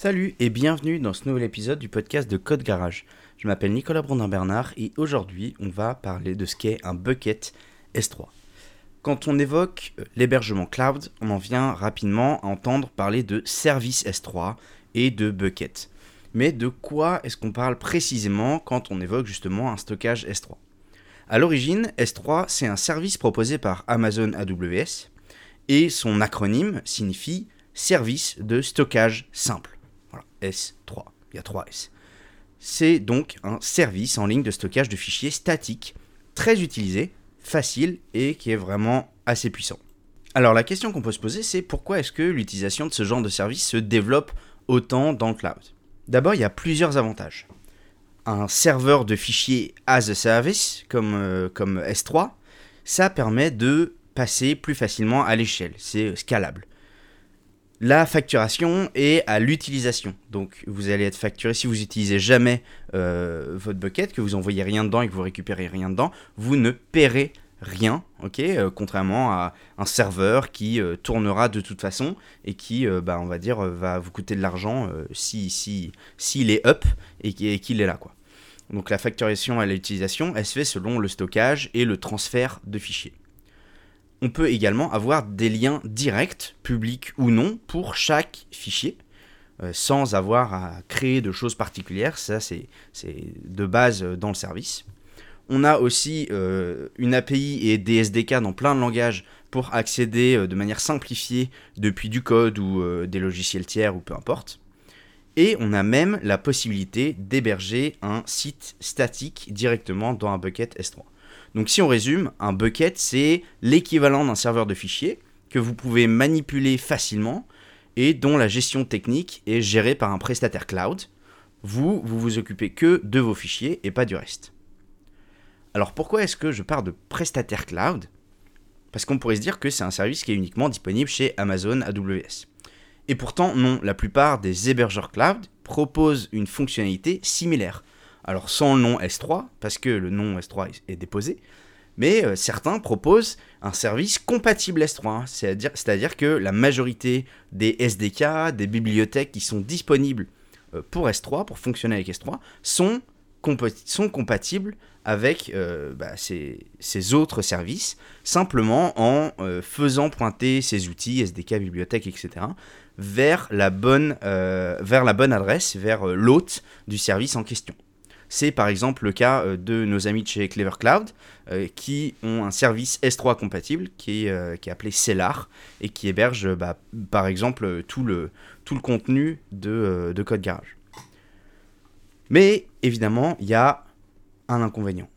Salut et bienvenue dans ce nouvel épisode du podcast de Code Garage. Je m'appelle Nicolas Brandin-Bernard et aujourd'hui on va parler de ce qu'est un bucket S3. Quand on évoque euh, l'hébergement cloud, on en vient rapidement à entendre parler de service S3 et de bucket. Mais de quoi est-ce qu'on parle précisément quand on évoque justement un stockage S3 À l'origine, S3 c'est un service proposé par Amazon AWS et son acronyme signifie service de stockage simple. Voilà, S3. Il y a 3 S. C'est donc un service en ligne de stockage de fichiers statiques, très utilisé, facile et qui est vraiment assez puissant. Alors la question qu'on peut se poser, c'est pourquoi est-ce que l'utilisation de ce genre de service se développe autant dans le cloud? D'abord, il y a plusieurs avantages. Un serveur de fichiers as a service, comme, euh, comme S3, ça permet de passer plus facilement à l'échelle, c'est scalable la facturation est à l'utilisation. Donc vous allez être facturé si vous utilisez jamais euh, votre bucket, que vous envoyez rien dedans et que vous récupérez rien dedans, vous ne paierez rien, euh, Contrairement à un serveur qui euh, tournera de toute façon et qui, bah, on va dire, va vous coûter de l'argent si si s'il est up et qu'il est là. Donc la facturation à l'utilisation, elle se fait selon le stockage et le transfert de fichiers. On peut également avoir des liens directs, publics ou non, pour chaque fichier, euh, sans avoir à créer de choses particulières. Ça, c'est de base euh, dans le service. On a aussi euh, une API et des SDK dans plein de langages pour accéder de manière simplifiée depuis du code ou des logiciels tiers ou peu importe. Et on a même la possibilité d'héberger un site statique directement dans un bucket S3. Donc si on résume, un bucket, c'est l'équivalent d'un serveur de fichiers que vous pouvez manipuler facilement et dont la gestion technique est gérée par un prestataire cloud. Vous, vous vous occupez que de vos fichiers et pas du reste. Alors pourquoi est-ce que je parle de prestataire cloud? Parce qu'on pourrait se dire que c'est un service qui est uniquement disponible chez Amazon AWS. Et pourtant, non, la plupart des hébergeurs cloud proposent une fonctionnalité similaire alors sans le nom S3, parce que le nom S3 est déposé, mais euh, certains proposent un service compatible S3, c'est-à-dire que la majorité des SDK, des bibliothèques qui sont disponibles euh, pour S3, pour fonctionner avec S3, sont, compatibles avec euh, bah, ces, autres services, simplement en faisant pointer ces outils, SDK, bibliothèques, etc., vers la bonne, vers la bonne adresse, vers l'hôte du service en question. C'est par exemple le cas euh, de nos amis chez Clever Cloud euh, qui ont un service S3 compatible qui est, euh, appelé Cellar et qui héberge bah, par exemple tout le, contenu de Code Garage. Mais évidemment, il y a un inconvénient.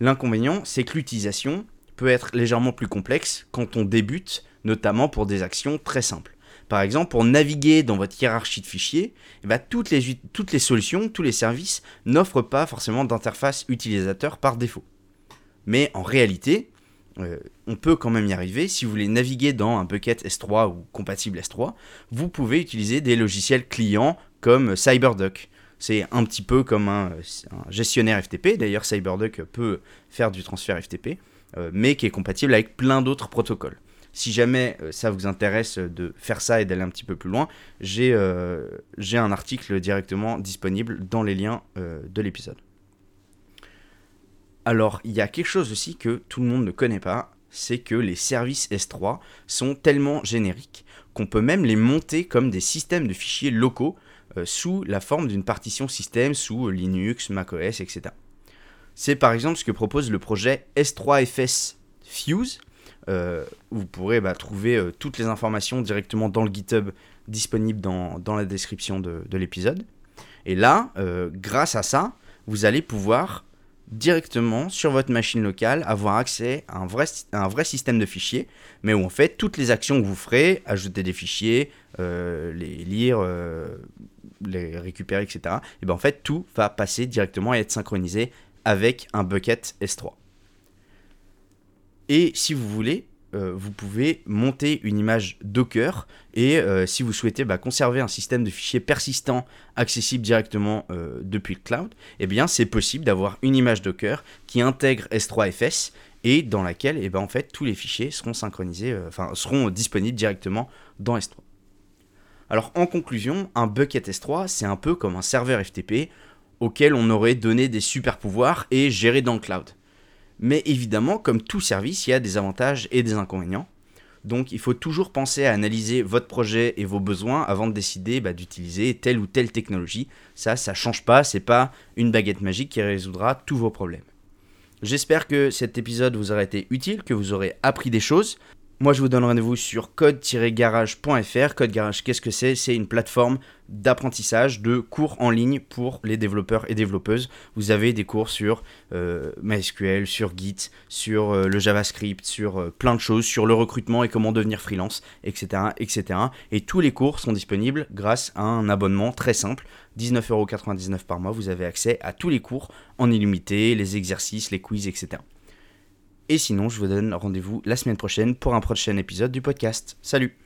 L'inconvénient, c'est que l'utilisation peut être légèrement plus complexe quand on débute, notamment pour des actions très simples. Par exemple, pour naviguer dans votre hiérarchie de fichiers, eh ben, toutes, les, solutions, tous les services n'offrent pas forcément d'interface utilisateur par défaut. Mais en réalité, euh, on peut quand même y arriver. Si vous voulez naviguer dans un bucket S3 ou compatible S3, vous pouvez utiliser des logiciels clients comme CyberDuck. C'est un petit peu comme un, gestionnaire FTP. D'ailleurs, CyberDuck peut faire du transfert FTP, euh, mais qui est compatible avec plein d'autres protocoles. Si jamais euh, ça vous intéresse de faire ça et d'aller un petit peu plus loin, j'ai euh, un article directement disponible dans les liens euh, de l'épisode. Alors, il y a quelque chose aussi que tout le monde ne connaît pas, c'est que les services S3 sont tellement génériques qu'on peut même les monter comme des systèmes de fichiers locaux sous la forme d'une partition système sous Linux, macOS, etc. C'est par exemple ce que propose le projet S3FS Fuse, vous pourrez bah, trouver euh, toutes les informations directement dans le GitHub disponible dans, la description de, l'épisode. Et là, euh, grâce à ça, vous allez pouvoir directement sur votre machine locale avoir accès à un vrai, un vrai système de fichiers, mais où en fait toutes les actions que vous ferez, ajouter des fichiers, les lire, les récupérer, etc., et bien en fait tout va passer directement et être synchronisé avec un bucket S3. Et si vous voulez, euh, vous pouvez monter une image Docker et euh, si vous souhaitez bah, conserver un système de fichiers persistant accessible directement euh, depuis le cloud, eh bien c'est possible d'avoir une image Docker qui intègre S3FS et dans laquelle eh ben, en fait tous les fichiers seront synchronisés, seront disponibles directement dans S3. Alors en conclusion, un bucket S3, c'est un peu comme un serveur FTP auquel on aurait donné des super pouvoirs et géré dans le cloud. Mais évidemment, comme tout service, il y a des avantages et des inconvénients. Donc il faut toujours penser à analyser votre projet et vos besoins avant de décider bah, d'utiliser telle ou telle technologie. Ça, ça change pas, c'est pas une baguette magique qui résoudra tous vos problèmes. J'espère que cet épisode vous aura été utile, que vous aurez appris des choses. Moi, je vous donne rendez-vous sur code-garage.fr. Code Garage, qu'est-ce que c'est? C'est une plateforme d'apprentissage de cours en ligne pour les développeurs et développeuses. Vous avez des cours sur euh, MySQL, sur Git, sur euh, le JavaScript, sur euh, plein de choses, sur le recrutement et comment devenir freelance, etc., etc. Et tous les cours sont disponibles grâce à un abonnement très simple. 19,99€ par mois, vous avez accès à tous les cours en illimité, les exercices, les quiz, etc. Et sinon, je vous donne rendez-vous la semaine prochaine pour un prochain épisode du podcast. Salut